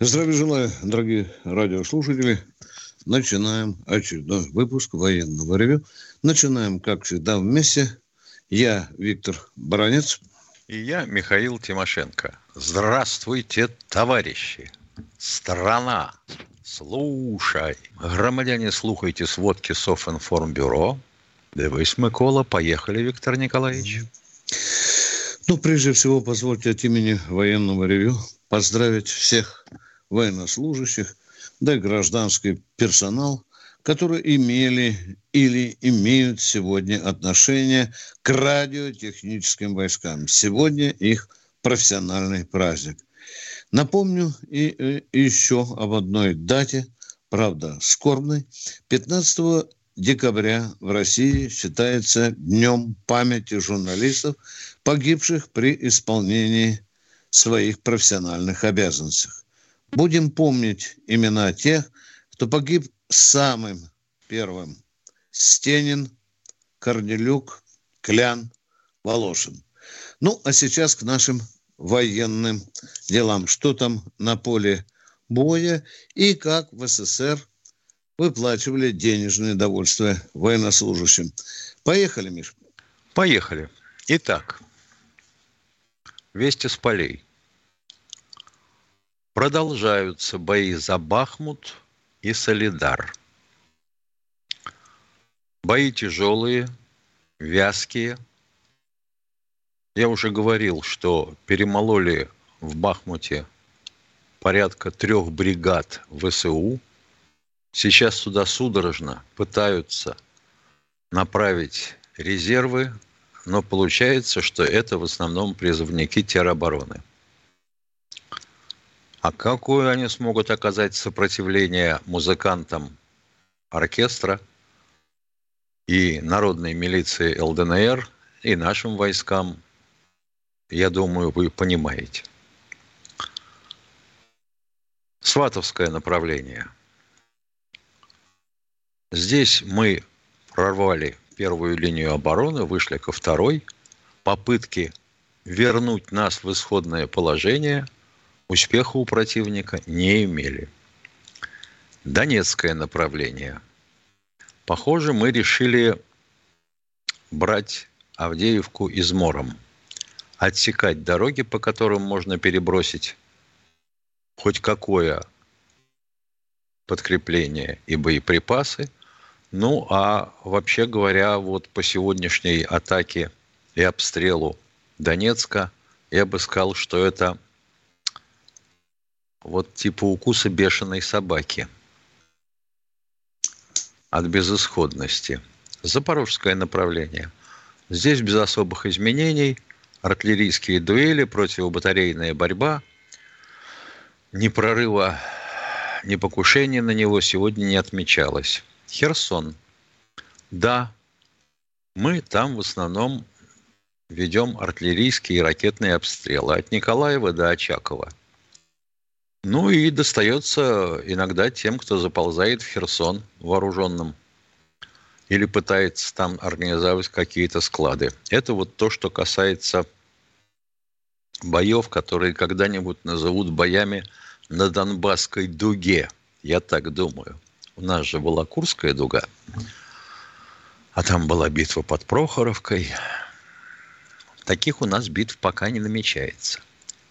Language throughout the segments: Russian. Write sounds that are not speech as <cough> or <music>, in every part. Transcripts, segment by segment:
Здравия желаю, дорогие радиослушатели. Начинаем очередной выпуск военного ревю. Начинаем, как всегда, вместе. Я Виктор Баранец. И я Михаил Тимошенко. Здравствуйте, товарищи. Страна, слушай. Громадяне, слухайте сводки Софинформбюро. Дивись, Микола. Поехали, Виктор Николаевич. Ну, прежде всего, позвольте от имени военного ревю поздравить всех военнослужащих, да и гражданский персонал, которые имели или имеют сегодня отношение к радиотехническим войскам. Сегодня их профессиональный праздник. Напомню и, и еще об одной дате, правда, скорбной. 15 декабря в России считается днем памяти журналистов, погибших при исполнении своих профессиональных обязанностей. Будем помнить имена тех, кто погиб самым первым. Стенин, Корнелюк, Клян, Волошин. Ну, а сейчас к нашим военным делам. Что там на поле боя и как в СССР выплачивали денежное довольствие военнослужащим. Поехали, Миш. Поехали. Итак, вести с полей. Продолжаются бои за Бахмут и Солидар. Бои тяжелые, вязкие. Я уже говорил, что перемололи в Бахмуте порядка трех бригад ВСУ. Сейчас туда судорожно пытаются направить резервы, но получается, что это в основном призывники теробороны. А какое они смогут оказать сопротивление музыкантам оркестра и народной милиции ЛДНР и нашим войскам, я думаю, вы понимаете. Сватовское направление. Здесь мы прорвали первую линию обороны, вышли ко второй. Попытки вернуть нас в исходное положение – успеха у противника не имели. Донецкое направление. Похоже, мы решили брать Авдеевку измором. Отсекать дороги, по которым можно перебросить хоть какое подкрепление и боеприпасы. Ну, а вообще говоря, вот по сегодняшней атаке и обстрелу Донецка, я бы сказал, что это вот типа укуса бешеной собаки от безысходности. Запорожское направление. Здесь без особых изменений. Артиллерийские дуэли, противобатарейная борьба. Ни прорыва, ни покушения на него сегодня не отмечалось. Херсон. Да, мы там в основном ведем артиллерийские и ракетные обстрелы от Николаева до Очакова. Ну и достается иногда тем, кто заползает в Херсон вооруженным или пытается там организовать какие-то склады. Это вот то, что касается боев, которые когда-нибудь назовут боями на Донбасской дуге. Я так думаю. У нас же была Курская дуга, а там была битва под Прохоровкой. Таких у нас битв пока не намечается.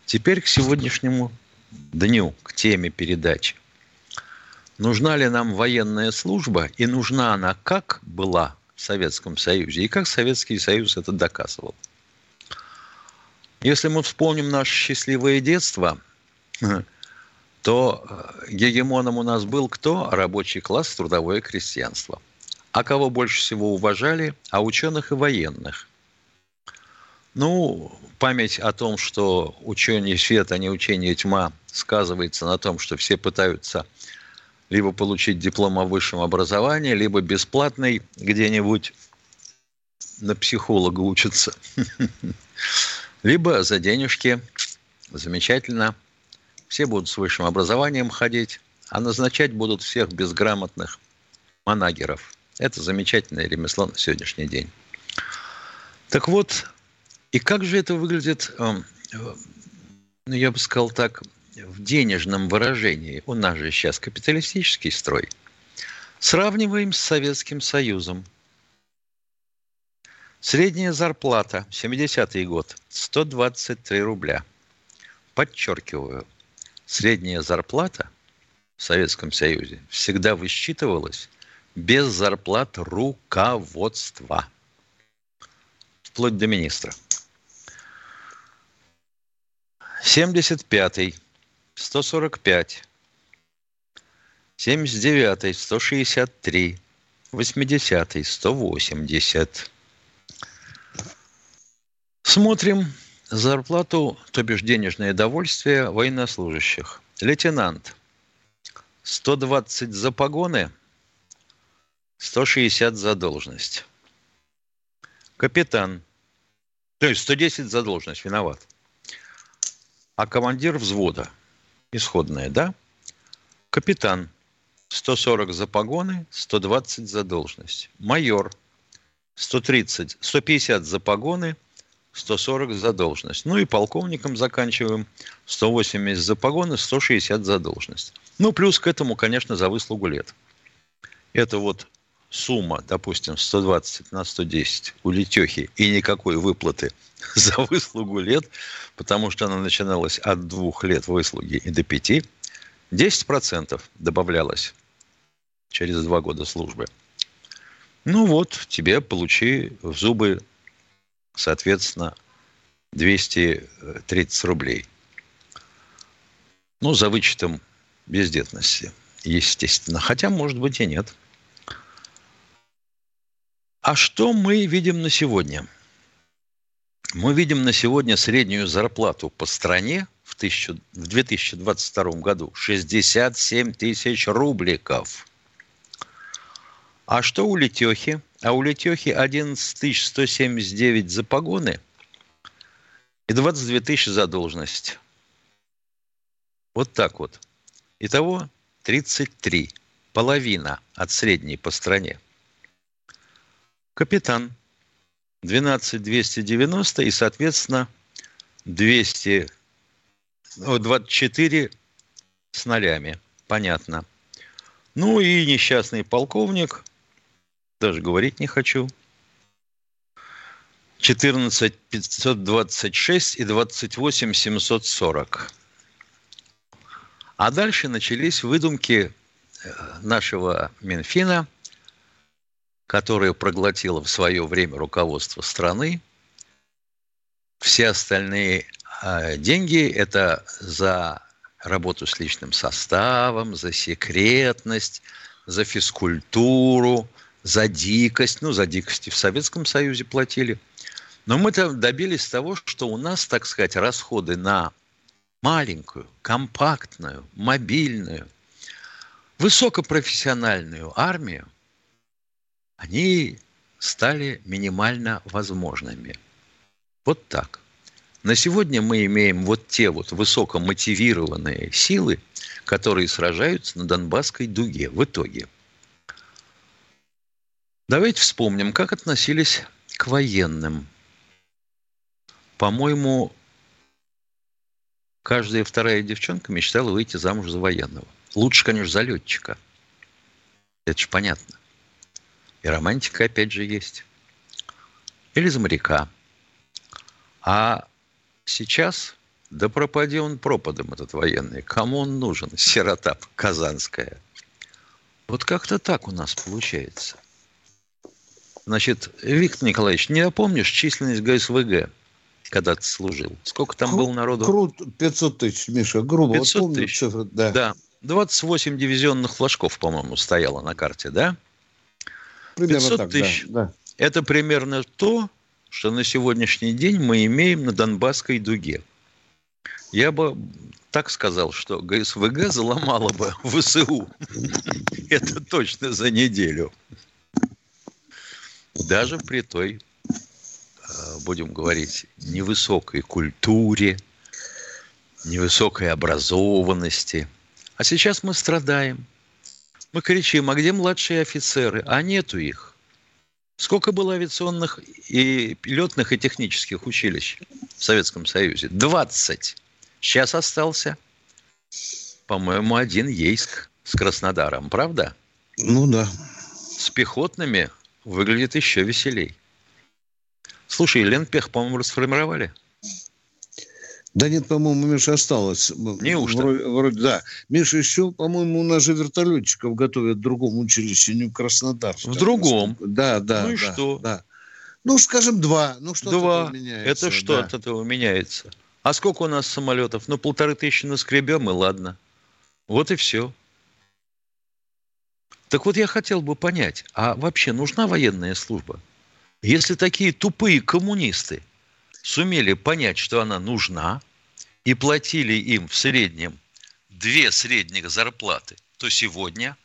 Теперь к сегодняшнему дню, к теме передачи. Нужна ли нам военная служба и нужна она как была в Советском Союзе и как Советский Союз это доказывал. Если мы вспомним наше счастливое детство, <laughs> то э, гегемоном у нас был кто? Рабочий класс, трудовое крестьянство. А кого больше всего уважали? А ученых и военных. Ну, память о том, что учение света, а не учение тьма, сказывается на том, что все пытаются либо получить диплом о высшем образовании, либо бесплатный где-нибудь на психолога учатся, <laughs> либо за денежки. Замечательно. Все будут с высшим образованием ходить, а назначать будут всех безграмотных манагеров. Это замечательное ремесло на сегодняшний день. Так вот, и как же это выглядит, эм, ну, я бы сказал так, в денежном выражении? У нас же сейчас капиталистический строй. Сравниваем с Советским Союзом. Средняя зарплата, 70-й год, 123 рубля. Подчеркиваю, средняя зарплата в Советском Союзе всегда высчитывалась без зарплат руководства. Вплоть до министра. 75-й 145, 79, 163, 80, 180. Смотрим зарплату, то бишь денежное довольствие военнослужащих. Лейтенант 120 за погоны, 160 за должность. Капитан, то есть 110 за должность, виноват. А командир взвода исходная, да? Капитан 140 за погоны, 120 за должность. Майор 130, 150 за погоны, 140 за должность. Ну и полковником заканчиваем 180 за погоны, 160 за должность. Ну, плюс к этому, конечно, за выслугу лет. Это вот сумма, допустим, 120 на 110 у Летехи и никакой выплаты <laughs> за выслугу лет, потому что она начиналась от двух лет выслуги и до пяти, 10% добавлялось через два года службы. Ну вот, тебе получи в зубы, соответственно, 230 рублей. Ну, за вычетом бездетности, естественно. Хотя, может быть, и нет – а что мы видим на сегодня? Мы видим на сегодня среднюю зарплату по стране в, тысячу, в 2022 году 67 тысяч рубликов. А что у Летехи? А у Летехи 11 179 за погоны и 22 тысячи за должность. Вот так вот. Итого 33. Половина от средней по стране. Капитан 12 290 и, соответственно, 200, 24 с нолями. Понятно. Ну и несчастный полковник, даже говорить не хочу, 14 526 и 28 740. А дальше начались выдумки э, нашего Минфина – которое проглотило в свое время руководство страны. Все остальные э, деньги – это за работу с личным составом, за секретность, за физкультуру, за дикость. Ну, за дикости в Советском Союзе платили. Но мы-то добились того, что у нас, так сказать, расходы на маленькую, компактную, мобильную, высокопрофессиональную армию – они стали минимально возможными. Вот так. На сегодня мы имеем вот те вот высокомотивированные силы, которые сражаются на Донбасской дуге в итоге. Давайте вспомним, как относились к военным. По-моему, каждая вторая девчонка мечтала выйти замуж за военного. Лучше, конечно, за летчика. Это же понятно. И романтика, опять же, есть. Или за моряка. А сейчас, да пропади он пропадом, этот военный. Кому он нужен? Сирота казанская. Вот как-то так у нас получается. Значит, Виктор Николаевич, не напомнишь численность ГСВГ, когда ты служил? Сколько там Кру- было народу? Крут 500 тысяч, Миша, грубо. 500 вот тысяч? Цифры, да. да. 28 дивизионных флажков, по-моему, стояло на карте, да? Примерно 500 так, тысяч. Да, да. Это примерно то, что на сегодняшний день мы имеем на Донбасской дуге. Я бы так сказал, что ГСВГ заломала бы <laughs> ВСУ. Это точно за неделю. Даже при той, э, будем говорить, невысокой культуре, невысокой образованности. А сейчас мы страдаем. Мы кричим, а где младшие офицеры? А нету их. Сколько было авиационных и летных и технических училищ в Советском Союзе? 20. Сейчас остался, по-моему, один Ейск с Краснодаром, правда? Ну да. С пехотными выглядит еще веселей. Слушай, Ленпех, по-моему, расформировали. Да нет, по-моему, Миша осталось. Неужто? Вроде, вроде, да. Миша еще, по-моему, у нас же вертолетчиков готовят в другом училище, не в Краснодарском. В другом? Да, да. Ну и да, что? Да. Ну, скажем, два. Ну, что Два. меняется. Это что да. от этого меняется? А сколько у нас самолетов? Ну, полторы тысячи наскребем, и ладно. Вот и все. Так вот я хотел бы понять, а вообще нужна военная служба? Если такие тупые коммунисты сумели понять, что она нужна, и платили им в среднем две средних зарплаты, то сегодня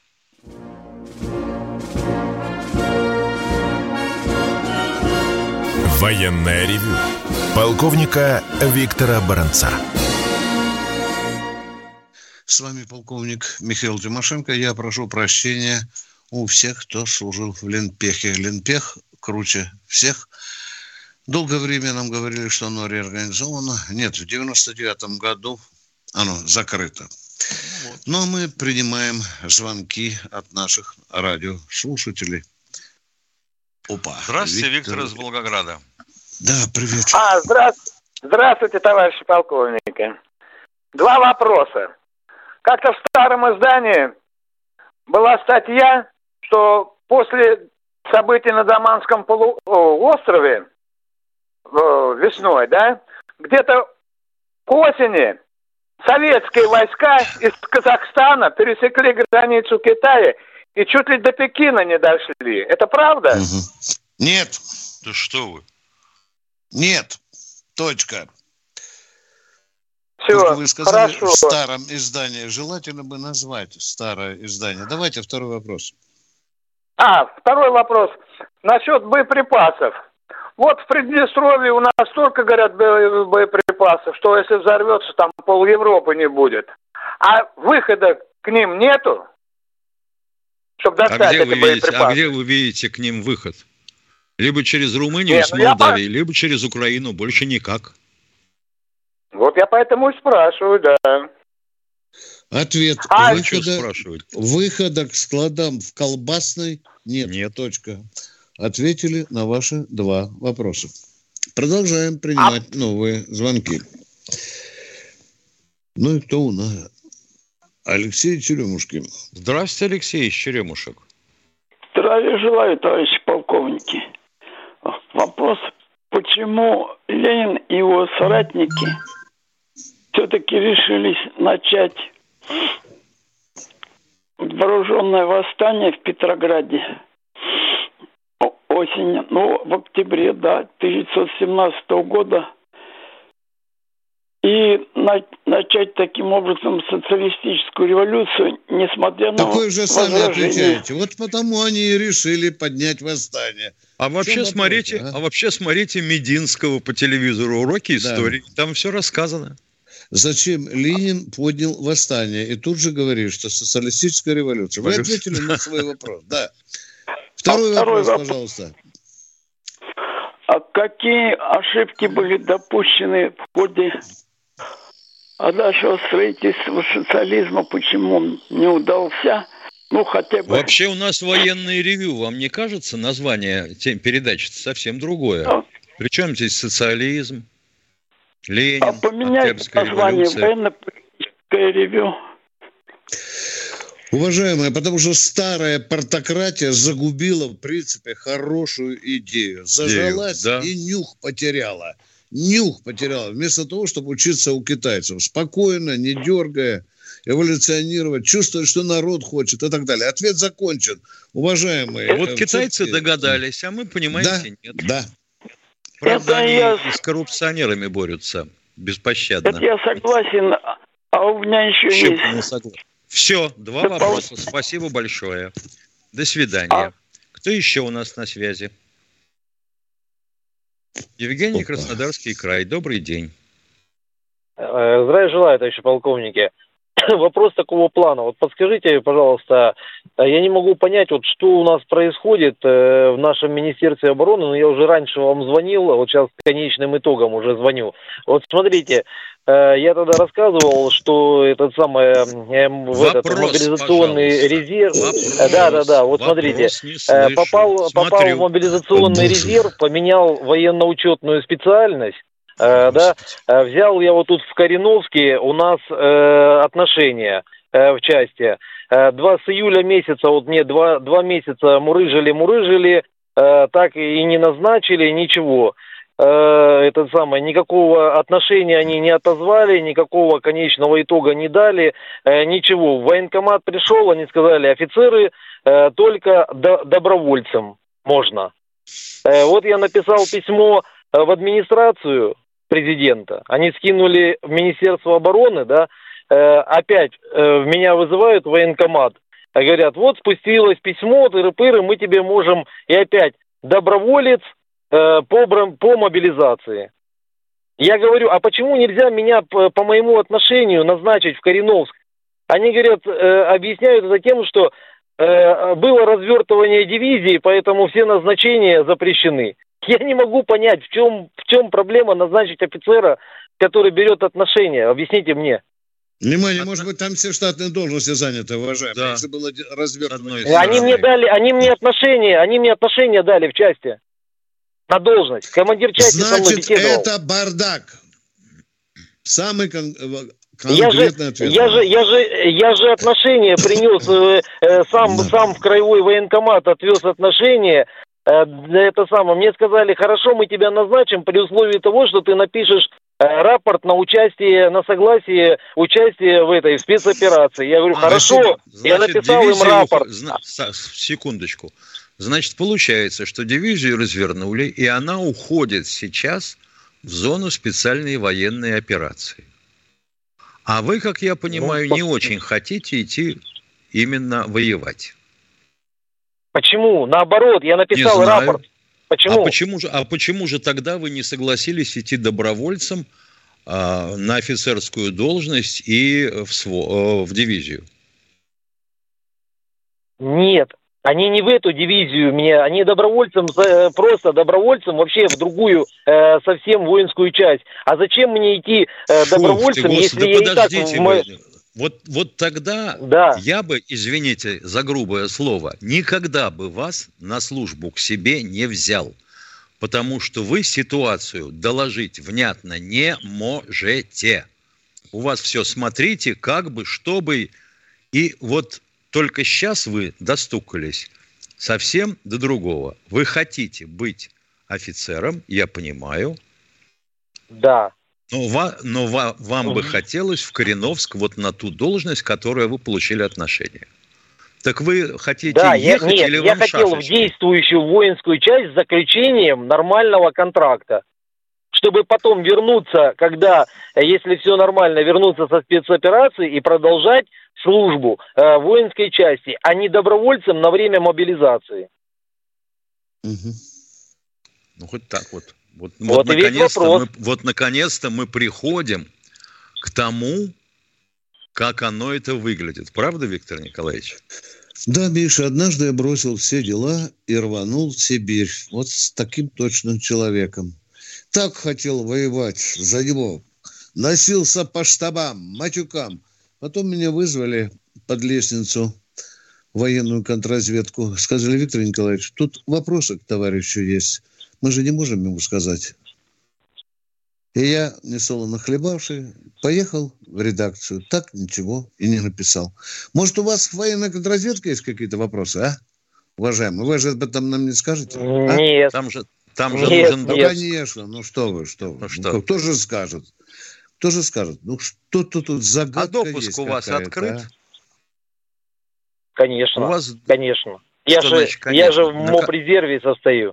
Военное ревю полковника Виктора Баранца. С вами полковник Михаил Тимошенко. Я прошу прощения у всех, кто служил в Ленпехе. Ленпех круче всех. Долгое время нам говорили, что оно реорганизовано. Нет, в 99 году оно закрыто. Но мы принимаем звонки от наших радиослушателей. Опа. Здравствуйте, Виктор, из Волгограда. Да, привет. А, здра... здравствуйте, товарищи полковники. Два вопроса. Как-то в старом издании была статья, что после событий на Даманском полуострове весной, да, где-то к осени советские войска из Казахстана пересекли границу Китая и чуть ли до Пекина не дошли. Это правда? Нет, Да что вы? нет, точка. Все, Только вы сказали хорошо. в старом издании. Желательно бы назвать старое издание. Давайте второй вопрос. А, второй вопрос. Насчет боеприпасов. Вот в Приднестровье у нас столько, говорят, бо- боеприпасов, что если взорвется, там пол Европы не будет. А выхода к ним нету, чтобы А достать где, эти вы видите, боеприпасы. а где вы видите к ним выход? Либо через Румынию Нет, с ну я Молдавией, либо через Украину, больше никак. Вот я поэтому и спрашиваю, да. Ответ. А, выхода, спрашиваете? выхода к складам в колбасной нет. Нет. Точка. Ответили на ваши два вопроса. Продолжаем принимать А новые звонки. Ну и кто у нас? Алексей Черемушкин. Здравствуйте, Алексей из Черемушек. Здравия желаю, товарищи полковники. Вопрос, почему Ленин и его соратники все-таки решились начать вооруженное восстание в Петрограде о- осенью, ну, в октябре, да, 1917 года, и на- начать таким образом социалистическую революцию, несмотря на Так вы же сами отвечаете. Вот потому они и решили поднять восстание. А вообще вопрос, смотрите, а? а? вообще смотрите Мединского по телевизору уроки Да. истории. Там все рассказано. Зачем Ленин поднял восстание и тут же говорит, что социалистическая революция. Вы ответили на свой вопрос, да. Второй А второй вопрос, вопрос. пожалуйста. А какие ошибки были допущены в ходе а нашего строительства социализма, почему не удался? Ну, хотя бы... Вообще у нас военное ревю. Вам не кажется название те- передачи совсем другое? А. Причем здесь социализм, Ленин, а поменять название революция. военно-политическое ревю. Уважаемые, потому что старая партократия загубила, в принципе, хорошую идею. Зажалась да. и нюх потеряла. Нюх потеряла. Вместо того, чтобы учиться у китайцев. Спокойно, не дергая, эволюционировать, чувствовать, что народ хочет и так далее. Ответ закончен. Уважаемые. Вот э, китайцы догадались, а мы, понимаете, нет. Да. Правда, они я... с коррупционерами борются беспощадно. Это я согласен, а у меня еще Чем есть... Все, два вопроса. Спасибо большое. До свидания. А... Кто еще у нас на связи? Евгений Краснодарский край. Добрый день. Э, здравия желаю, товарищи полковники. <clears throat> Вопрос такого плана. Вот подскажите, пожалуйста, э, я не могу понять, вот что у нас происходит э, в нашем Министерстве обороны, но я уже раньше вам звонил, а вот сейчас конечным итогом уже звоню. Вот смотрите, я тогда рассказывал, что этот самый Вопрос, этот мобилизационный пожалуйста. резерв, Вопрос. да, да, да, вот смотрите, попал, попал в мобилизационный резерв, поменял военно-учетную специальность, Э, да, э, взял я вот тут в Кореновске, у нас э, отношения э, в части. Э, два с июля месяца, вот мне два, два месяца мурыжили-мурыжили, э, так и не назначили, ничего. Э, это самое, никакого отношения они не отозвали, никакого конечного итога не дали, э, ничего. В военкомат пришел, они сказали, офицеры э, только до, добровольцам можно. Э, вот я написал письмо э, в администрацию, президента. Они скинули в Министерство обороны, да, э, опять э, меня вызывают в военкомат. Говорят, вот спустилось письмо, тыры-пыры, мы тебе можем, и опять, доброволец э, по, по мобилизации. Я говорю, а почему нельзя меня по, по моему отношению назначить в Кореновск? Они говорят, э, объясняют это тем, что э, было развертывание дивизии, поэтому все назначения запрещены. Я не могу понять, в чем, в чем проблема назначить офицера, который берет отношения. Объясните мне. Внимание, может быть, там все штатные должности заняты, уважаемые. Да. Если было развертывание. Они мне дали, они мне отношения, они мне отношения дали в части. На должность. Командир части Значит, со мной это бардак. Самый кон- я же, я же, я же, я же отношения принес э, э, сам, сам в краевой военкомат отвез отношения Э, это самое, мне сказали, хорошо, мы тебя назначим при условии того, что ты напишешь э, рапорт на участие, на согласие участия в этой в спецоперации. Я говорю, а, хорошо, значит, я написал им рапорт. Зна... Секундочку. Значит, получается, что дивизию развернули, и она уходит сейчас в зону специальной военной операции. А вы, как я понимаю, ну, не очень хотите идти именно воевать. Почему? Наоборот, я написал не знаю. рапорт. Почему? А почему же, а почему же тогда вы не согласились идти добровольцем а, на офицерскую должность и в, СВО, э, в дивизию? Нет, они не в эту дивизию меня, они добровольцем, э, просто добровольцем вообще в другую э, совсем воинскую часть. А зачем мне идти э, добровольцем, Фух ты, если да я и так... В... Вот, вот тогда да. я бы, извините за грубое слово, никогда бы вас на службу к себе не взял. Потому что вы ситуацию доложить внятно не можете. У вас все смотрите, как бы, чтобы... И вот только сейчас вы достукались совсем до другого. Вы хотите быть офицером, я понимаю. Да. Но, ва, но ва, вам угу. бы хотелось в Кореновск вот на ту должность, которую вы получили отношение. Так вы хотите да, ехать я, нет, или я вам хотел шашечки? в действующую воинскую часть с заключением нормального контракта. Чтобы потом вернуться, когда, если все нормально, вернуться со спецоперации и продолжать службу э, воинской части, а не добровольцем на время мобилизации. Угу. Ну, хоть так вот. Вот, вот, вот наконец-то мы, вот наконец-то мы приходим к тому, как оно это выглядит. Правда, Виктор Николаевич? Да, Миша, однажды я бросил все дела и рванул в Сибирь. Вот с таким точным человеком. Так хотел воевать за него. Носился по штабам, матюкам. Потом меня вызвали под лестницу военную контрразведку. Сказали, Виктор Николаевич, тут вопросы к товарищу есть. Мы же не можем ему сказать. И я, несолоно хлебавший, поехал в редакцию. Так ничего и не написал. Может, у вас в военной контрразведке есть какие-то вопросы, а? Уважаемый, вы же об этом нам не скажете? А? Нет. Там же, там же нет, нужен... Ну, нет. конечно. Ну, что вы, что вы. Ну, что? Ну, кто же скажет? Кто же скажет? Ну, что-то тут загадка А допуск у вас открыт? А? Конечно, у вас... конечно. Я же, значит, конечно. я же в МОП резерве состою.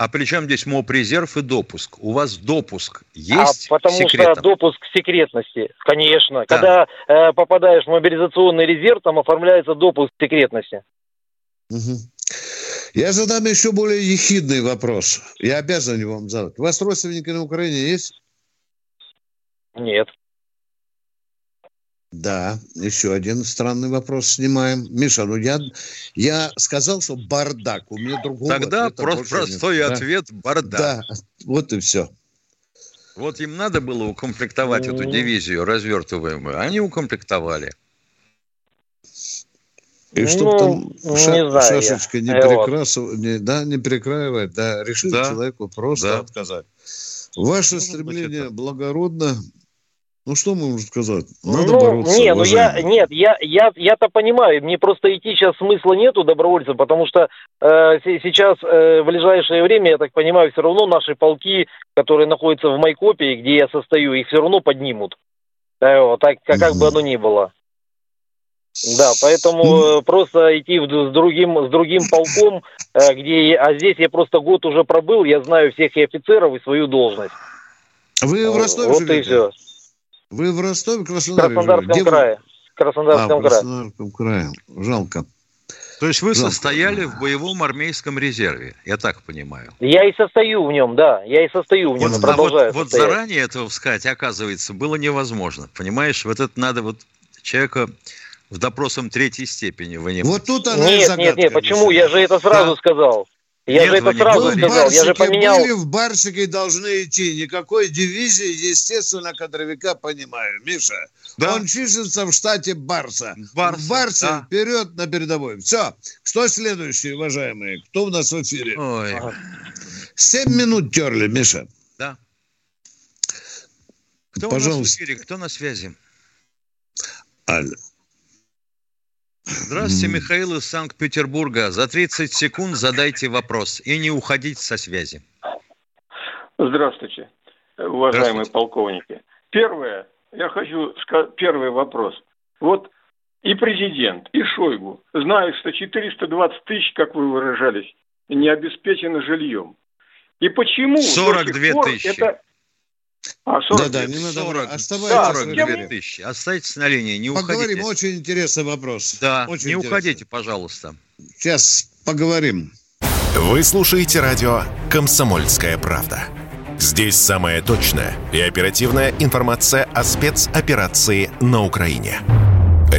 А при чем здесь МОП резерв и допуск? У вас допуск есть а потому секретом? что допуск секретности, конечно. Да. Когда э, попадаешь в мобилизационный резерв, там оформляется допуск секретности. Угу. Я задам еще более ехидный вопрос. Я обязан его вам задать. У вас родственники на Украине есть? Нет. Да, еще один странный вопрос снимаем. Миша, ну я, я сказал, что бардак. У меня другого Тогда просто простой нет. ответ – бардак. Да, вот и все. Вот им надо было укомплектовать эту ну. дивизию развертываемую. Они укомплектовали. И чтобы ну, там ша- не знаю шашечка я. не перекрасывать, не, да, не перекраивать, да, решили да. человеку просто да. отказать. Ваше стремление благородно, ну что мы можем сказать? Надо ну, бороться. Не, ну я нет, я я я-то понимаю, мне просто идти сейчас смысла нету добровольцев, потому что э, сейчас э, в ближайшее время, я так понимаю, все равно наши полки, которые находятся в Майкопе, где я состою, их все равно поднимут. Э, вот, так как, как бы оно ни было. Да, поэтому ну, просто идти с другим с другим полком, э, где а здесь я просто год уже пробыл, я знаю всех и офицеров и свою должность. Вы в Ростове вот живете? и все. Вы в Ростове, Краснодаре? В Краснодарском Где крае. В Краснодарском, а, в Краснодарском крае. Жалко. То есть вы Жалко. состояли в боевом армейском резерве, я так понимаю? Я и состою в нем, да. Я и состою в нем, вот, и продолжаю а вот, вот заранее этого сказать, оказывается, было невозможно. Понимаешь, вот это надо вот человека в допросом третьей степени вынимать. Вот тут она Нет, нет, нет, почему? Я же это сразу да. сказал. Я Нет, же это сразу вы сказал, барсике я же поменял... были, в Барсике должны идти. Никакой дивизии, естественно, кадровика понимаю. Миша, да? он числится в штате Барса. Барса в Барсе да. вперед на передовой. Все. Что следующее, уважаемые? Кто у нас в эфире? Ой. Семь минут терли, Миша. Да. Кто Пожалуйста. у нас в эфире? Кто на связи? Алло. Здравствуйте, Михаил из Санкт-Петербурга. За 30 секунд задайте вопрос и не уходите со связи. Здравствуйте, уважаемые Здравствуйте. полковники. Первое, я хочу сказать, первый вопрос. Вот и президент, и Шойгу знают, что 420 тысяч, как вы выражались, не обеспечено жильем. И почему 42 тысячи. Это, а, 40 да, да, не надо 40, оставайтесь да, 42 тысячи. Оставайтесь на линии, не поговорим, уходите. очень интересный вопрос. Да, очень не интересный. уходите, пожалуйста. Сейчас поговорим. Вы слушаете радио «Комсомольская правда». Здесь самая точная и оперативная информация о спецоперации на Украине.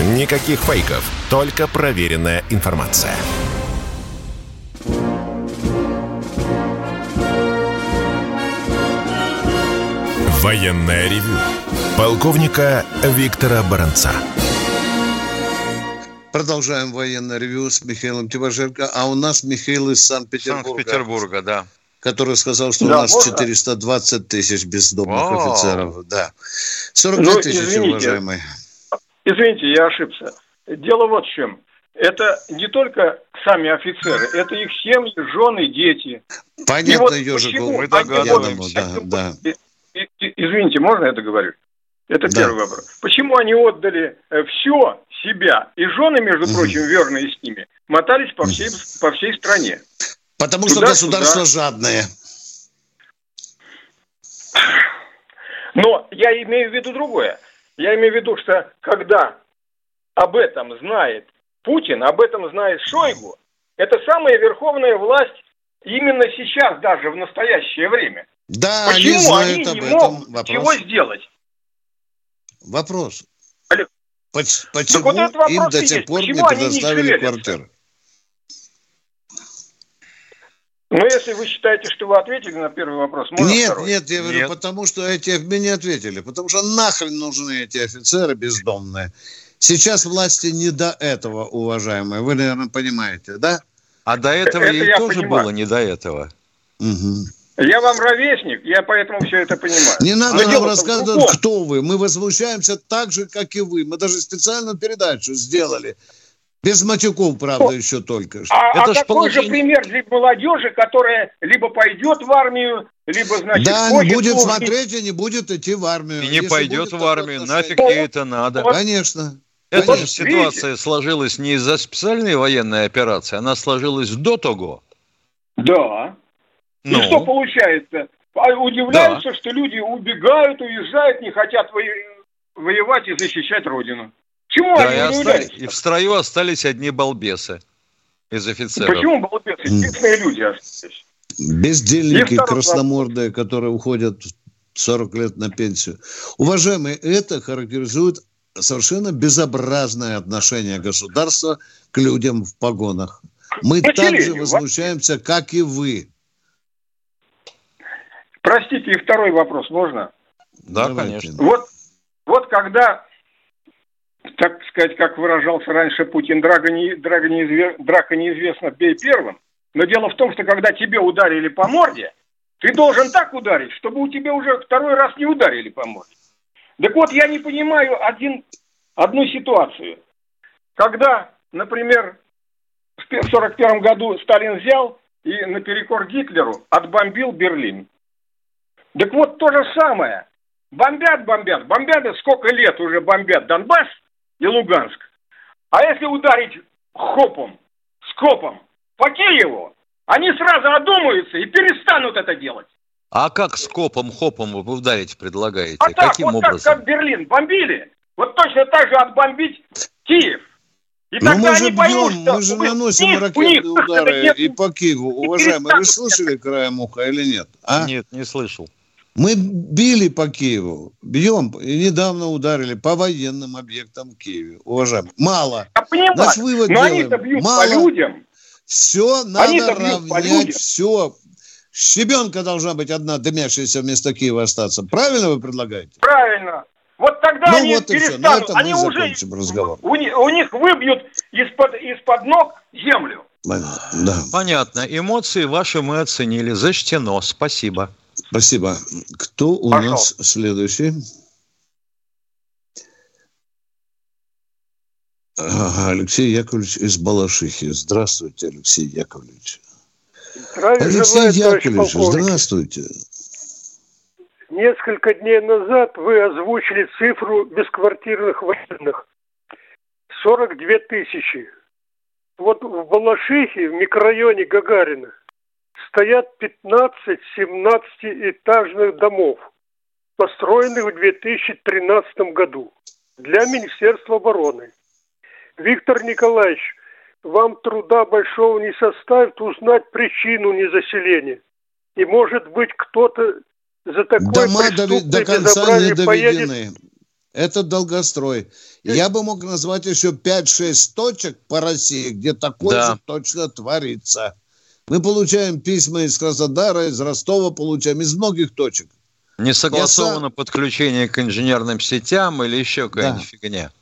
Никаких фейков, только проверенная информация. Военная ревю. Полковника Виктора Баранца. Продолжаем военное ревю с Михаилом Тимошенко. А у нас Михаил из Санкт-Петербурга. Санкт-Петербурга, да. Который сказал, что да, у нас можно? 420 тысяч бездомных О! офицеров. Да. 42 ну, тысячи, уважаемые. Извините, я ошибся. Дело вот в чем. Это не только сами офицеры, это их семьи, жены, дети. Понятно, вот Ежиков, мы догадываемся. Да, да. Извините, можно я договорю? Это да. первый вопрос. Почему они отдали э, все себя, и жены, между прочим, угу. верные с ними, мотались по всей, по всей стране? Потому туда, что государство туда. жадное. Но я имею в виду другое. Я имею в виду, что когда об этом знает Путин, об этом знает Шойгу, это самая верховная власть именно сейчас, даже в настоящее время. Да, Почему они, они не могут вопрос. ничего сделать? Вопрос. Алло. Почему вот им до сих пор не предоставили квартиры? Ну, если вы считаете, что вы ответили на первый вопрос, можно Нет, второй? нет, я говорю, нет. потому что эти мне не ответили. Потому что нахрен нужны эти офицеры бездомные. Сейчас власти не до этого, уважаемые. Вы, наверное, понимаете, да? А до этого это ей тоже понимаю. было не до этого. Угу. Я вам ровесник, я поэтому все это понимаю. Не надо Но нам рассказывать, кто вы. Мы возмущаемся так же, как и вы. Мы даже специальную передачу сделали. Без матюков, правда, еще только. что. А, Это а ж какой же получение- пример для молодежи, которая либо пойдет в армию, либо, значит, Да, хочет будет служить? смотреть и не будет идти в армию. И не Если пойдет в армию, нафиг ей это надо. Конечно. Эта Конечно. ситуация сложилась не из-за специальной военной операции, она сложилась до того. Да. Ну, И что получается? А Удивляются, что люди убегают, уезжают, не хотят во- воевать и защищать родину. Чему да, они и, остались- и в строю остались одни балбесы из офицеров. Почему балбесы? Честные люди остались. Бездельники красномордые, которые уходят 40 лет на пенсию. Уважаемые, это характеризует совершенно безобразное отношение государства к людям в погонах. Мы К так же возмущаемся, как и вы. Простите, и второй вопрос можно? Да, Давайте. конечно. Вот, вот когда, так сказать, как выражался раньше Путин, драка, не, драка, неизве- драка неизвестна, бей первым. Но дело в том, что когда тебе ударили по морде, ты должен так ударить, чтобы у тебя уже второй раз не ударили по морде. Так вот, я не понимаю один, одну ситуацию. Когда, например, в 1941 году Сталин взял и наперекор Гитлеру отбомбил Берлин. Так вот, то же самое. Бомбят, бомбят, бомбят, сколько лет уже бомбят Донбасс и Луганск. А если ударить хопом, скопом по Киеву, они сразу одумаются и перестанут это делать. А как скопом-хопом вы ударить предлагаете? А так, Каким вот так, образом? как Берлин бомбили, вот точно так же отбомбить Киев. И Но тогда мы же они поймут, бьем, что мы же наносим них- ракетные удары и по Киеву. Уважаемые, вы слышали краем уха или нет? А? Нет, не слышал. Мы били по Киеву, бьем, и недавно ударили по военным объектам в Киеве. Уважаемые, мало. Я понимаю, Наш вывод но делаем. они-то бьют Мало. по людям. Все надо Они-то бьют по равнять, все. Щебенка должна быть одна дымящаяся вместо Киева остаться. Правильно вы предлагаете? Правильно. Вот тогда Ну они вот перестанут. Они уже разговор. У, у них выбьют из-под из-под ног землю. Понятно, Да, Понятно. Эмоции ваши мы оценили. Зачтено. Спасибо. Спасибо. Кто у Пошел. нас следующий? Ага, Алексей Яковлевич из Балашихи. Здравствуйте, Алексей Яковлевич. Здравия Алексей желаю, Яковлевич, здравствуйте. Несколько дней назад вы озвучили цифру бесквартирных военных. 42 тысячи. Вот в Балашихе, в микрорайоне Гагарина, стоят 15-17 этажных домов, построенных в 2013 году для Министерства обороны. Виктор Николаевич, вам труда большого не составит узнать причину незаселения. И, может быть, кто-то за такое Дома дови- до конца не безобразие поедет доведены. Это долгострой. Я бы мог назвать еще 5-6 точек по России, где такое Да. же точно творится. Мы получаем письма из Краснодара, из Ростова получаем, из многих точек. Не согласовано подключение к инженерным сетям или еще какая-нибудь фигня.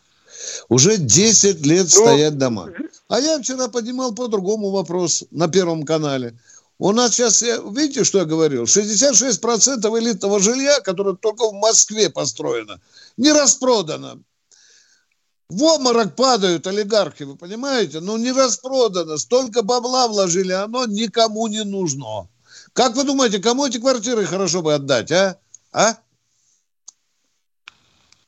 Уже 10 лет Ну, стоят дома. А я вчера поднимал по другому вопрос на Первом канале. У нас сейчас, я- видите, что я говорил? 66% элитного жилья, которое только в Москве построено, не распродано. В обморок падают олигархи, вы понимаете? Ну, не распродано. Столько бабла вложили, оно никому не нужно. Как вы думаете, кому эти квартиры хорошо бы отдать, а? А?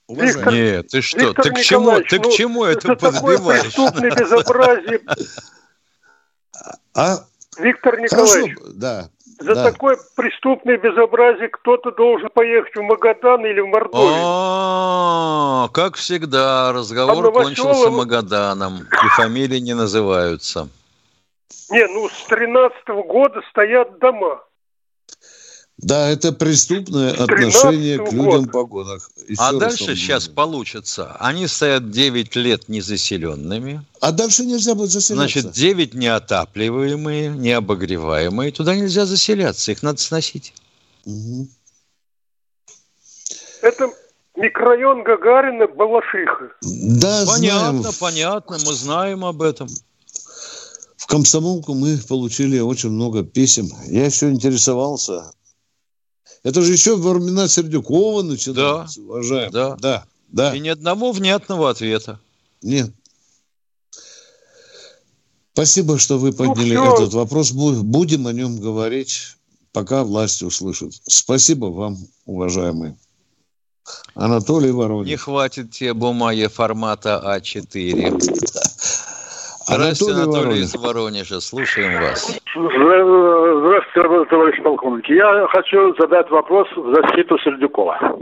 Уважаемые. Нет, ты что? Виктор ты к чему? Николаевич, Ты к ну, чему это за такое преступное <laughs> безобразие, А? Виктор Хорошо, Николаевич, да. За да. такое преступное безобразие кто-то должен поехать в Магадан или в Мордовию. О, как всегда, разговор А кончился Магаданом, и фамилии не называются. Не, ну с 13 года стоят дома. Да, это преступное отношение к 13-го людям в погонах. Еще А дальше сейчас получится. Они стоят 9 лет незаселенными, А дальше нельзя будет заселяться. значит, 9 неотапливаемые, необогреваемые. Туда нельзя заселяться, их надо сносить. Мгм. Это микрорайон Гагарина, Балашиха. Да, Понятно, знаем. понятно, мы знаем об этом. В комсомолку мы получили очень много писем. Я еще интересовался. Это же еще во времена Сердюкова начиналось, да. уважаемый. Да. да, да. И ни одного внятного ответа. Нет. Спасибо, что вы подняли ну, этот вопрос. Будем о нем говорить, пока власть услышит. Спасибо вам, уважаемый. Анатолий Воронин. Не хватит тебе бумаги формата А4. Здравствуйте, Анатолий, Анатолий из Воронежа. Слушаем вас. Товарищ полковник. Я хочу задать вопрос в защиту Сердюкова.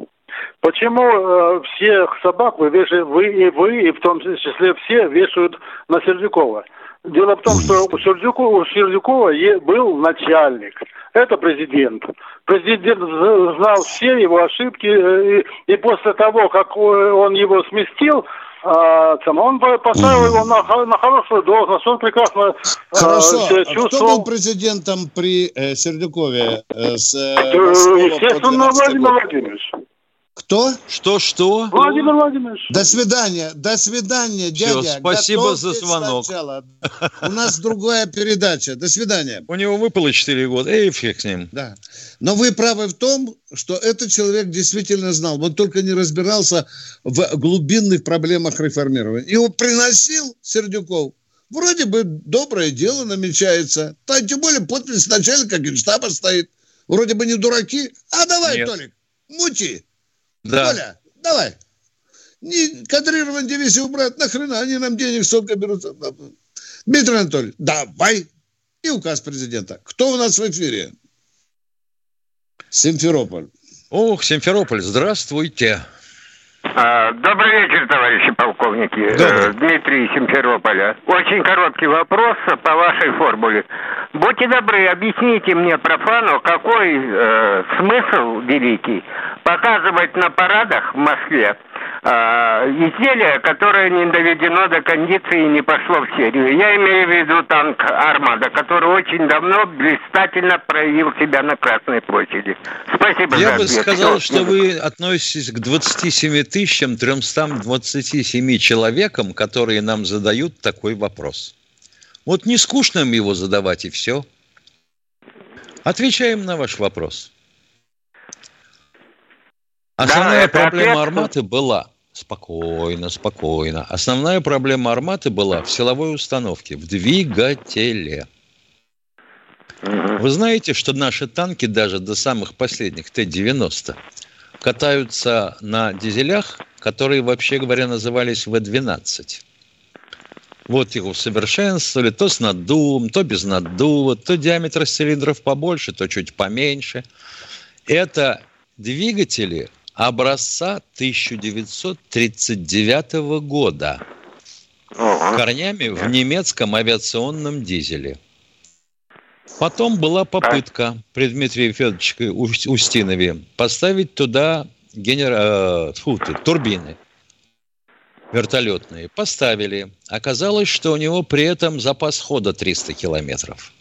Почему э, всех собак вы, вешаете, вы и вы, и в том числе все, вешают на Сердюкова? Дело в том, что у Сердюкова, у Сердюкова был начальник. Это президент. Президент знал все его ошибки, э, и, и после того, как он его сместил, а, он поставил его на, на хорошую должность, он прекрасно Хорошо. А чувствовал. Кто был президентом при э, Сердюкове? Э, с, э, Естественно, Владимир Владимирович. Кто? Что-что? Владимир Владимирович. До свидания, до свидания, дядя. Все, спасибо за звонок. Сначала. У нас другая передача. До свидания. У него выпало 4 года, эй, фиг с ним. Да. Но вы правы в том, что этот человек действительно знал. Он только не разбирался в глубинных проблемах реформирования. Его приносил Сердюков. Вроде бы доброе дело намечается. А тем более подпись начальника генштаба стоит. Вроде бы не дураки. А давай, Нет. Толик, мути. Да. Коля, давай. Не кадрирование дивизию убрать, нахрена они нам денег столько берут. Дмитрий Анатольевич, давай. И указ президента. Кто у нас в эфире? Симферополь. Ох, Симферополь, здравствуйте. А, добрый вечер, товарищи полковники. Э, Добрый. Дмитрий Симферополя. Очень короткий вопрос по вашей формуле. Будьте добры, объясните мне, профану, какой э, смысл великий показывать на парадах в Москве изделие, которое не доведено до кондиции и не пошло в серию. Я имею в виду танк «Армада», который очень давно блистательно проявил себя на Красной площади. Спасибо Я за бы ответ. сказал, что вы относитесь к 27 тысячам 327 человекам, которые нам задают такой вопрос. Вот не скучно им его задавать, и все. Отвечаем на ваш вопрос. Основная да, проблема ответ... «Арматы» была... Спокойно, спокойно. Основная проблема «Арматы» была в силовой установке, в двигателе. Вы знаете, что наши танки даже до самых последних Т-90 катаются на дизелях, которые, вообще говоря, назывались В-12. Вот их усовершенствовали то с наддувом, то без наддува, то диаметр цилиндров побольше, то чуть поменьше. Это двигатели образца 1939 года корнями в немецком авиационном дизеле. Потом была попытка при Дмитрии Федоровиче Устинове поставить туда генера... Э, фу, турбины вертолетные. Поставили. Оказалось, что у него при этом запас хода 300 километров.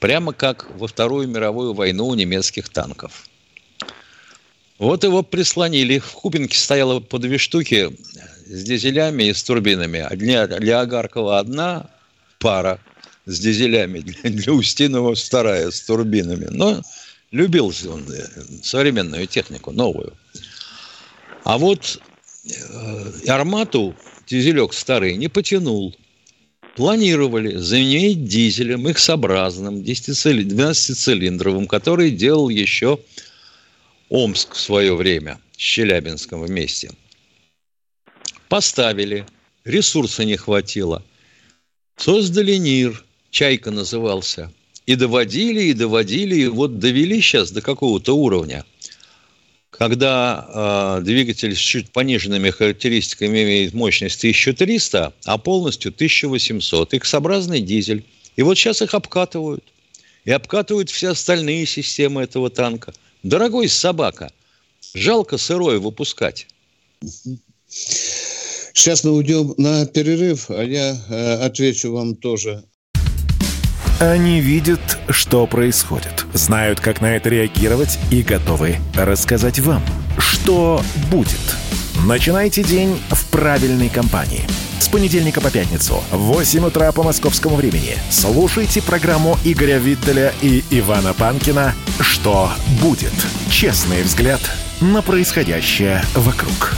Прямо как во Вторую мировую войну у немецких танков. Вот его прислонили. В Кубинке стояло по две штуки с дизелями и с турбинами. Для, для Агаркова одна пара с дизелями, <laughs> для, для Устинова вторая с турбинами. Но любил он э, современную технику, новую. А вот э, армату дизелек старый не потянул. Планировали заменить дизелем X-образным 12-цилиндровым, который делал еще Омск в свое время с Челябинском вместе. Поставили, ресурса не хватило. Создали НИР, «Чайка» назывался. И доводили, и доводили, и вот довели сейчас до какого-то уровня, когда э, двигатель с чуть пониженными характеристиками имеет мощность 1300, а полностью 1800. X-образный дизель. И вот сейчас их обкатывают. И обкатывают все остальные системы этого танка – Дорогой собака, жалко сырое выпускать. Сейчас мы уйдем на перерыв, а я э, отвечу вам тоже. Они видят, что происходит, знают, как на это реагировать и готовы рассказать вам, что будет. Начинайте день в правильной компании – С понедельника по пятницу в 8 утра по московскому времени слушайте программу Игоря Виттеля и Ивана Панкина «Что будет?» Честный взгляд на происходящее вокруг.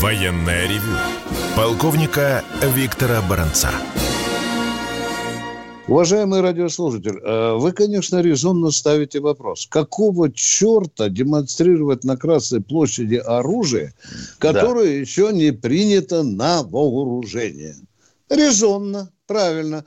Военное ревю полковника Виктора Баранца. Уважаемый радиослушатель, э, вы, конечно, резонно ставите вопрос. Какого черта демонстрировать на Красной площади оружие, которое да. еще не принято на вооружение? Резонно, правильно.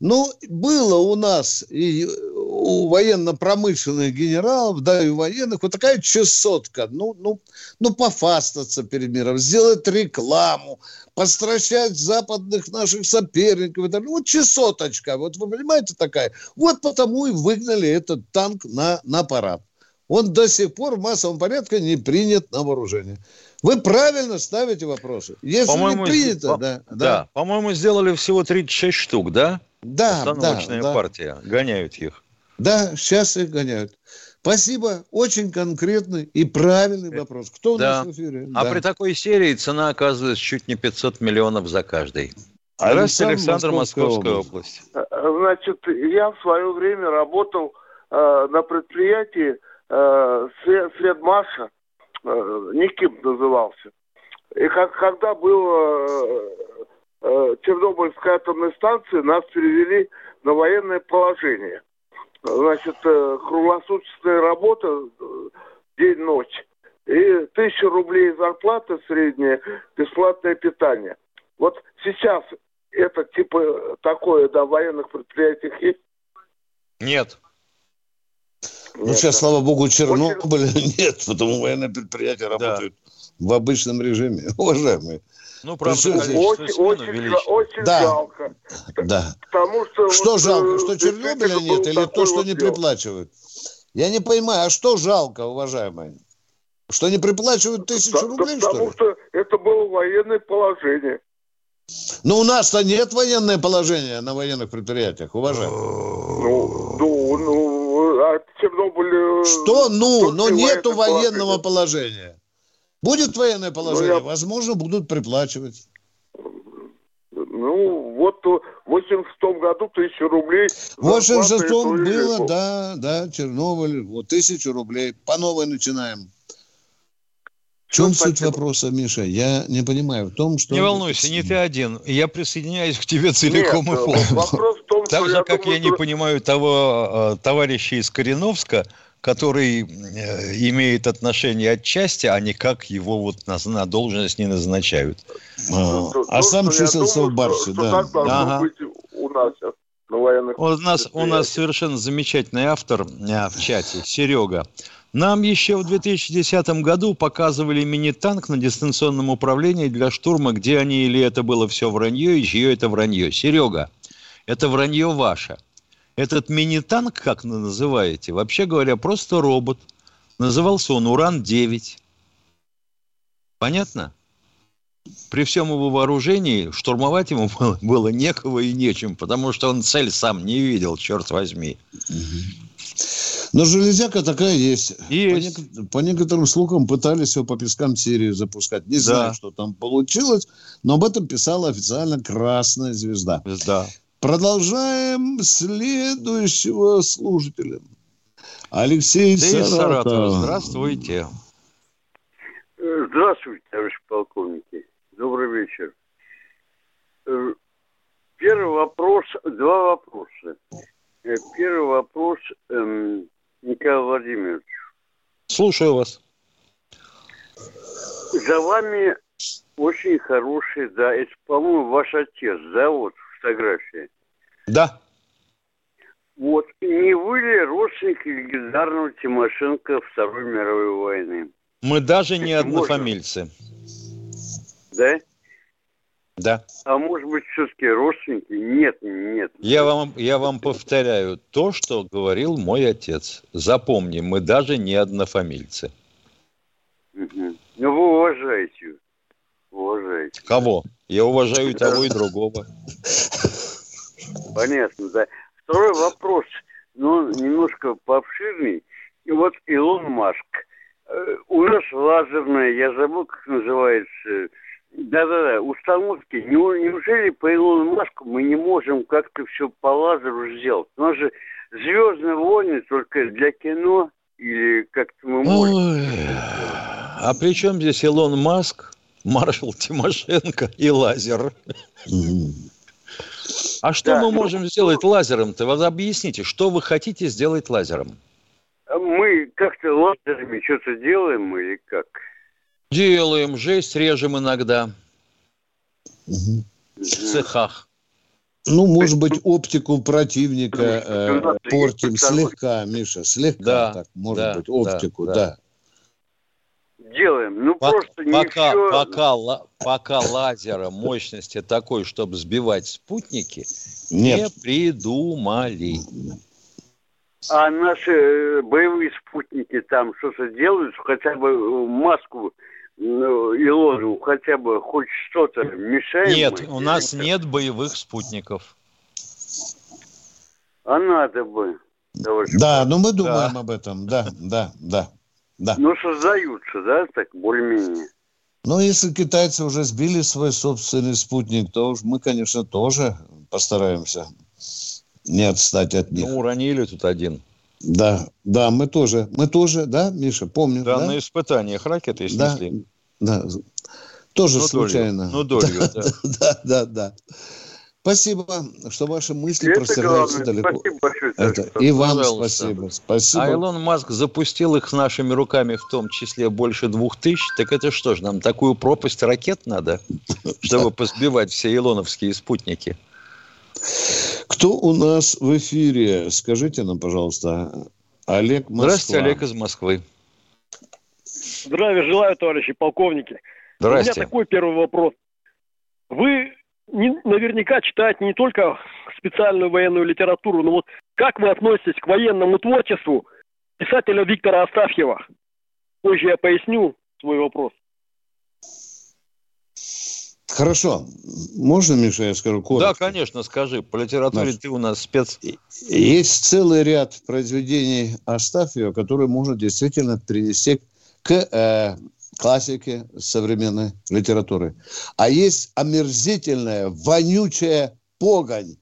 Но было у нас и у военно-промышленных генералов, да, и у военных, вот такая чесотка, ну, ну, ну, пофастаться перед миром, сделать рекламу, постращать западных наших соперников. Это, вот чесоточка, вот вы понимаете такая. Вот потому и выгнали этот танк на, на парад. Он до сих пор в массовом порядке не принят на вооружение. Вы правильно ставите вопросы. Если по-моему, не принято, по- да, да. Да, по-моему, сделали всего 36 штук, да? Да, Установочная да, партия. Гоняют их. Да, сейчас их гоняют. Спасибо. Очень конкретный и правильный э, вопрос. Кто у да. нас в эфире? А да. при такой серии цена оказывается чуть не 500 миллионов за каждый. Здравствуйте, Александр, Московская, область. область. Э, значит, я в свое время работал э, на предприятии э, Средмаша, э, Никим назывался. И как, когда была э, э, Чернобыльская атомная станция, нас перевели на военное положение – значит, э, круглосуточная работа э, день-ночь. И тысяча рублей зарплата средняя, бесплатное питание. Вот сейчас это типа такое, да, в военных предприятиях есть? Нет. Ну, нет, сейчас, да. слава богу, Чернобыля Очень... <laughs> нет, потому военные предприятия работают да. В обычном режиме. <laughs> Уважаемые. Ну, правда, Причем, очень, очень, очень да. жалко. Да. Потому что... Что вот, жалко? Что Чернобыля нет или то, что вот не приплачивают? Я не понимаю, а что жалко, уважаемые? Что не приплачивают тысячу да, рублей, да, что ли? Потому что это было военное положение. Ну, у нас-то нет военное положение на военных предприятиях, уважаемые. Ну, ну, ну, а Чернобыль... Э, что ну? Но нету военного положения. Будет военное ну, положение, ну, я... возможно, будут приплачивать. Ну, вот в 86 году тысячу рублей. В 86 было, да, да, Чернобыль, вот тысячу рублей. По новой начинаем. В чем ну, суть спасибо. вопроса, Миша? Я не понимаю. В том, что... Не волнуйся, не ты один. Я присоединяюсь к тебе целиком Нет, и полностью. Вопрос в том, так же, как думаю, я не понимаю того э, товарища из Кореновска, который э, имеет отношение отчасти, а никак его вот на, на должность не назначают. А, то, а то, сам числился в Барсе, да. ага. быть у нас на военных... У нас, у нас совершенно замечательный автор а, в чате, Серега. Нам еще в 2010 году показывали мини-танк на дистанционном управлении для штурма, где они или это было все вранье, и чье это вранье. Серега, это вранье ваше. Этот мини-танк, как вы называете, вообще говоря, просто робот. Назывался он «Уран-9». Понятно? При всем его вооружении штурмовать ему <laughs> было, было некого и нечем, потому что он цель сам не видел, черт возьми. Но железяка такая есть. есть. По, не, по некоторым слухам пытались его по пескам Сирии запускать. Не да. знаю, что там получилось, но об этом писала официально Красная Звезда. Звезда. Продолжаем следующего слушателя. Алексей Саратов. Саратов. Здравствуйте. Здравствуйте, товарищ полковники. Добрый вечер. Э, первый вопрос, два вопроса. Э, первый вопрос эм, Николаю Владимировичу. Слушаю вас. За вами очень хороший, да, это, по-моему, ваш отец, да, вот фотографии. Да. Вот, не вы ли родственник легендарного Тимошенко Второй мировой войны? Мы даже не однофамильцы. Да? Да. А может быть, все-таки родственники? Нет, нет. Я вам, я вам повторяю то, что говорил мой отец. Запомни, мы даже не однофамильцы. Угу. Ну, вы уважаете. Уважаете. Кого? Я уважаю и того, и другого. Понятно, да. Второй вопрос, ну, немножко пообширней. вот Илон Маск. Э, У нас лазерная, я забыл, как называется, да-да-да, установки. Не- Неужели по Илону Маску мы не можем как-то все по лазеру сделать? У нас же «Звездные войны» только для кино или как-то мы можем... Ой, а при чем здесь Илон Маск, маршал Тимошенко и лазер? А что Да. мы можем сделать лазером-то? Вот объясните, что вы хотите сделать лазером? Мы как-то лазерами что-то делаем или как? Делаем, жесть режем иногда. В цехах. Ну, может быть, оптику противника э, портим слегка, Миша, слегка Да, так, может да, быть, да, оптику, да. да. Делаем. Ну, Пок- просто не пока, все... пока, ла- пока лазера мощности такой, чтобы сбивать спутники, Нет. не придумали. А наши э, боевые спутники там что-то делают, хотя бы э, маску ну, Илону, хотя бы хоть что-то мешаем? Нет, мы? у нас нет боевых спутников. А надо бы. товарищ. Да, но мы думаем об этом, да, да, да, да. Ну, создаются, да, так более-менее. Но если китайцы уже сбили свой собственный спутник, то уж мы, конечно, тоже постараемся не отстать от них. Ну, уронили тут один. Да, да, мы тоже, мы тоже, да, Миша, помню, Да, да? на испытаниях ракеты Да, снесли. да, тоже Ну, долью, случайно. ну, долью, <laughs> да. да, да, да. Спасибо, что ваши мысли Это простираются главное. далеко. Спасибо большое. Это, и вам Пожалуйста. спасибо. Спасибо. А Илон Маск запустил их с нашими руками, в том числе больше двух тысяч. Так это что ж, нам такую пропасть ракет надо, <laughs> чтобы посбивать все илоновские спутники? Кто у нас в эфире? Скажите нам, пожалуйста. Олег Москва. Здравствуйте, Олег из Москвы. Здравия желаю, товарищи полковники. У Здрасте. меня такой первый вопрос. Вы не- наверняка читаете не только специальную военную литературу, но вот как вы относитесь к военному творчеству писателя Виктора Астафьева? Позже я поясню свой вопрос. Хорошо. Можно, Миша, я скажу коротко? Да, конечно, скажи. По литературе Наш- ты у нас спец. Есть целый ряд произведений Астафьева, которые можно действительно перенести к э, классике современной литературы. А есть омерзительная, вонючая погонь,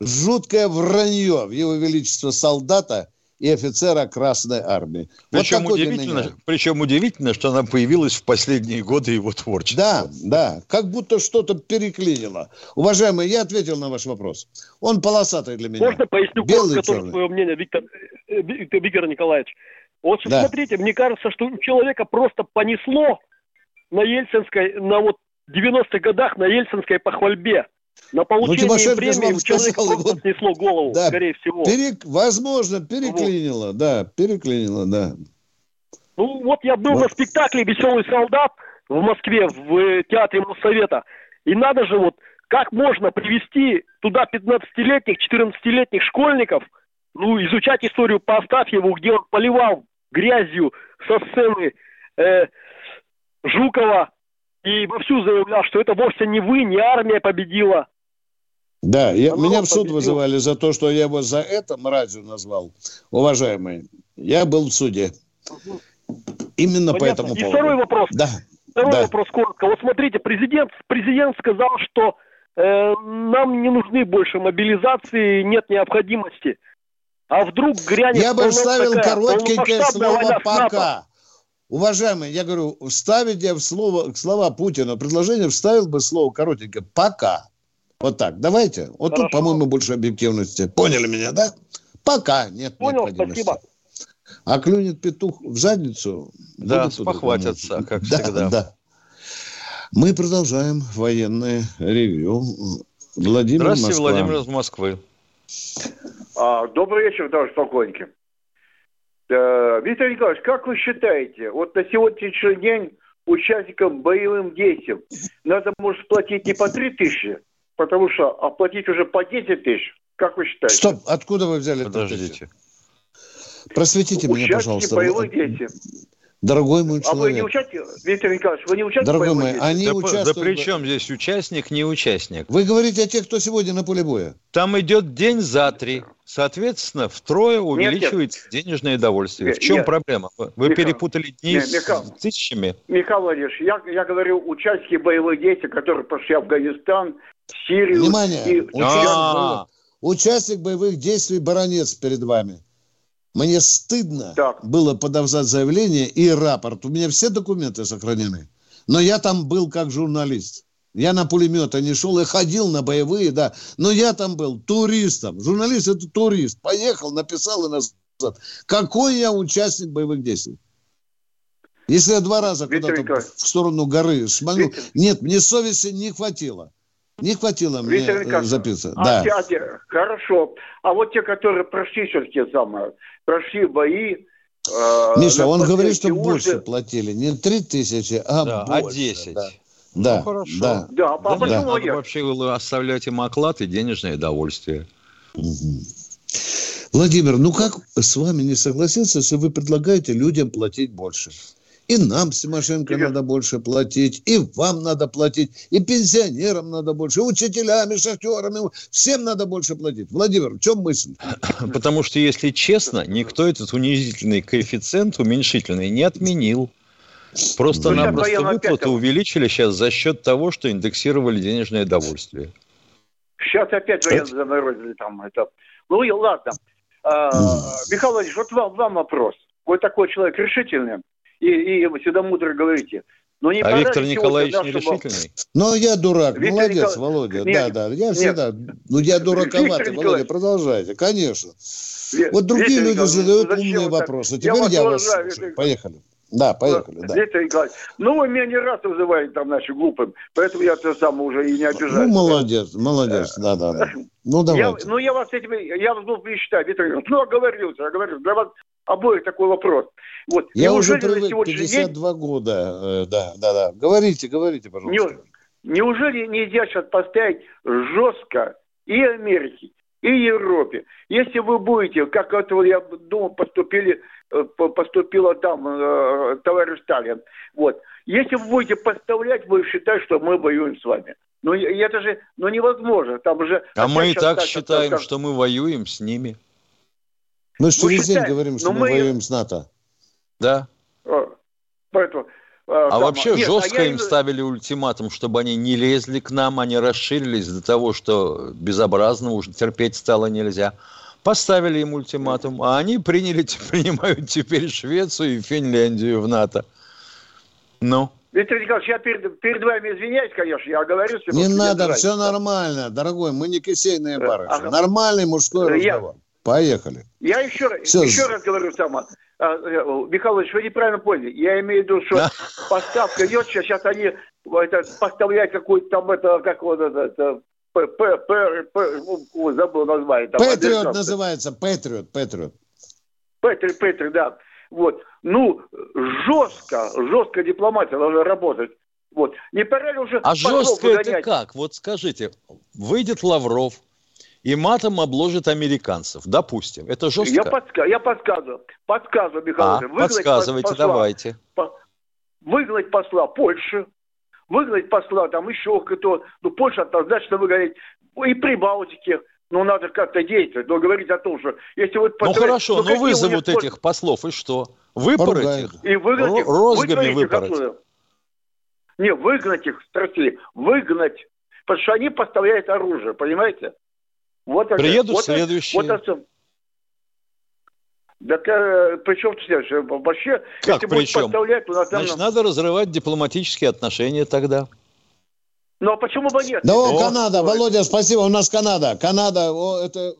жуткое вранье в его величество солдата и офицера Красной Армии. Причем, вот удивительно, причем удивительно, что она появилась в последние годы его творчества. Да, да, как будто что-то переклинило. Уважаемый, я ответил на ваш вопрос. Он полосатый для меня. Можно поясню Белый, коротко тоже свое мнение, Виктор, э, Виктор, Виктор Николаевич? Вот Да. смотрите, мне кажется, что у человека просто понесло на Ельцинской, на вот 90-х годах на Ельцинской похвальбе. На получение Ну, Тимошенко же премии у человека вот- снесло голову, Да, скорее всего. перек- Возможно, переклинило, да, переклинило, да. Ну, вот я был Вот. на спектакле «Веселый солдат» в Москве, в э, театре Моссовета. И надо же вот, как можно привести туда 15-летних, 14-летних школьников, ну, изучать историю по Астафьеву, где он поливал грязью со сцены э, Жукова и вовсю заявлял, что это вовсе не вы, не армия победила. Да, я- А меня в суд победил. вызывали за то, что я его за это мразью назвал. Уважаемый, я был в суде. Именно по Понятно. этому И поводу. второй вопрос. Да, Второй да. вопрос коротко. Вот смотрите, президент, президент сказал, что э, нам не нужны больше мобилизации, нет необходимости. А вдруг грянет Я бы вставил такая коротенькое слово? «пока». Уважаемый, я говорю, вставить я в слово, слова Путина предложение вставил бы слово коротенькое «пока». Вот так, давайте. Вот тут, Хорошо. по-моему, больше объективности. Поняли меня, да? Пока нет Понял, необходимости. спасибо. А клюнет петух в задницу. Да, тут думать. как Да, всегда. Да. Мы продолжаем военное ревью. Владимир Здравствуйте, Москва. Владимир из Москвы. А, добрый вечер, товарищ полковники. Виктор Николаевич, как вы считаете, вот на сегодняшний день участникам боевым действиям надо, может, платить не по 3 тысячи, потому что оплатить уже по 10 тысяч? Как вы считаете? Стоп, откуда вы взяли Подождите. это? Просветите меня, Участники пожалуйста. боевых действий. Дорогой мой А вы не человек. участвуете, Виктор Николаевич, вы не участвуете Дорогой мой, они Да, по- да участвуют... при чем здесь участник, не участник? Вы говорите о тех, кто сегодня на поле боя. Там идет день за три. Соответственно, втрое увеличивается нет, нет. денежное довольствие. В чем нет. проблема? Вы Михаил, перепутали дни нет, Михаил, с тысячами? Михаил Владимирович, я, я говорю, участники боевых действий, которые пошли в Афганистан, Сирию... Внимание! И... Участник, боевых, участник боевых действий Баронец перед вами. Мне стыдно так. было подавать заявление и рапорт. У меня все документы сохранены. Но я там был как журналист. Я на пулеметы не шел и ходил на боевые, да. Но я там был туристом. Журналист – это турист. Поехал, написал и назад. Какой я участник боевых действий? Если я два раза куда-то в сторону горы шманул... Нет, мне совести не хватило. Не хватило мне Виктор записаться. А, да. А, хорошо. А вот те, которые прошли все-таки самое, прошли бои, э, Миша, он говорит, что уже... больше платили. Не три тысячи, а да, а больше. А десять. Да. Да, ну, хорошо. Да, да а да, почему надо вообще оставлять им оклад и денежное удовольствие. Угу. Владимир, ну как с вами не согласиться, если вы предлагаете людям платить больше? И нам, Тимошенко, Игорь. надо больше платить, и вам надо платить, и пенсионерам надо больше, и учителям, и шахтерам, и всем надо больше платить. Владимир, в чем мысль? <clears throat> Потому что, если честно, никто этот унизительный коэффициент уменьшительный не отменил. Просто-напросто выплаты увеличили сейчас за счет того, что индексировали денежное довольствие. Сейчас опять военные заморозили там это. Ну и ладно. А, Михаил Владимирович, вот вам, вам вопрос. Вы такой человек решительный, и, и всегда мудро говорите. Но не а Виктор Николаевич не решительный? Ну, я дурак. Виктор Молодец, Никол... Володя. Нет, да, да. Я всегда... Нет. Ну, я дураковатый, Володя, продолжайте. Конечно. Вот другие Виктор люди задают умные вопросы. Теперь я, я вас слушаю. Поехали. Да, поехали. Да. Николаевич, ну вы меня не раз называете там нашим глупым, поэтому я то сам уже и не обижаюсь. Ну, молодец, молодец, да, да, да. Ну, давайте. Я, ну, я вас этим, я вас буду считать, Виктор Николаевич, ну, оговорился, оговорился. Для вас обоих такой вопрос. Вот. Я уже привык, 52 день... года, э, да, да, да. Говорите, говорите, пожалуйста. Не, неужели нельзя сейчас поставить жестко и Америке, и Европе? Если вы будете, как это, я думаю, поступили Э, поступила там э, товарищ Сталин. Вот. Если вы будете поставлять, вы считаете, что мы воюем с вами. Ну, это же ну, невозможно. Там же а мы и так считаем, так, что мы воюем с ними. Мы же через день говорим, что мы, мы воюем с НАТО. Да. Э, поэтому, а там, вообще нет, жестко а им ставили ультиматум, чтобы они не лезли к нам, они расширились до того, что безобразно уже терпеть стало нельзя. Поставили им ультиматум, а они приняли, <laughs> принимают теперь Швецию и Финляндию в НАТО. Ну? Виктор Николаевич, я перед, перед вами извиняюсь, конечно, я говорю, что... Не надо, все нормально, дорогой, мы не кисейные барышни. Ага. Нормальный мужской я, разговор. Поехали. Я еще, все. еще раз говорю сама. А, э, Михайлович, вы неправильно поняли. Я имею в виду, что поставка идет, сейчас они это, поставляют какую-то там, это, как вот это, П, П, П, забыл название. Патриот называется, Патриот, Патриот. Патриот, Патриот, да. Вот. Ну, жестко, жестко дипломатия должна работать. Вот. Не пора ли уже... А жестко это как? Вот скажите, выйдет Лавров и матом обложит американцев, допустим. Это жестко? Я, подска... я подсказываю. Подсказываю, Михаил. А, подсказывайте, посла, давайте. Выгнать посла Польши, выгнать посла, там еще кто, ну, Польша однозначно выгонять, и Прибалтике, ну, надо как-то действовать, но говорить о том, что если вот... Ну, хорошо, ну, ну вызовут этих послов, и что? Выпороть их? И выгнать их. Розгами выпороть. Не, выгнать их, спросили, выгнать. Потому что они поставляют оружие, понимаете? Вот Приедут вот следующие. Вот так э, при чем следующее? Вообще, как если при чем? То нас Значит, надо разрывать дипломатические отношения тогда. Ну, а почему бы нет? Ну, О, Канада, Володя, спасибо, у нас Канада. Канада, о, это...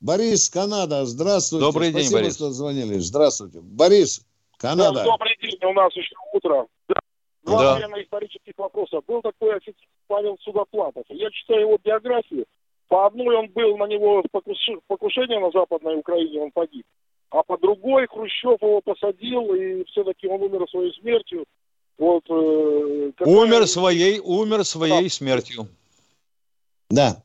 Борис, Канада, здравствуйте. Добрый день, Спасибо, Борис. что звонили. Здравствуйте. Борис, Канада. Да, добрый день, у нас еще утро. Два да. военно-исторических вопроса. Был такой офицер Павел Судоплатов. Я читаю его биографию. По одной он был на него покушение на Западной Украине, он погиб а по другой Хрущев его посадил, и все-таки он умер своей смертью. Вот, э, какая... Умер своей, умер своей да. смертью. Да.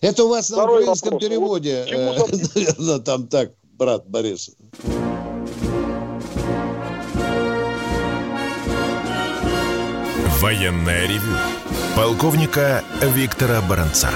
Это у вас Второй на украинском вопрос. переводе, вот, <laughs> наверное, там так, брат Борис. Военная ревю. Полковника Виктора Баранца.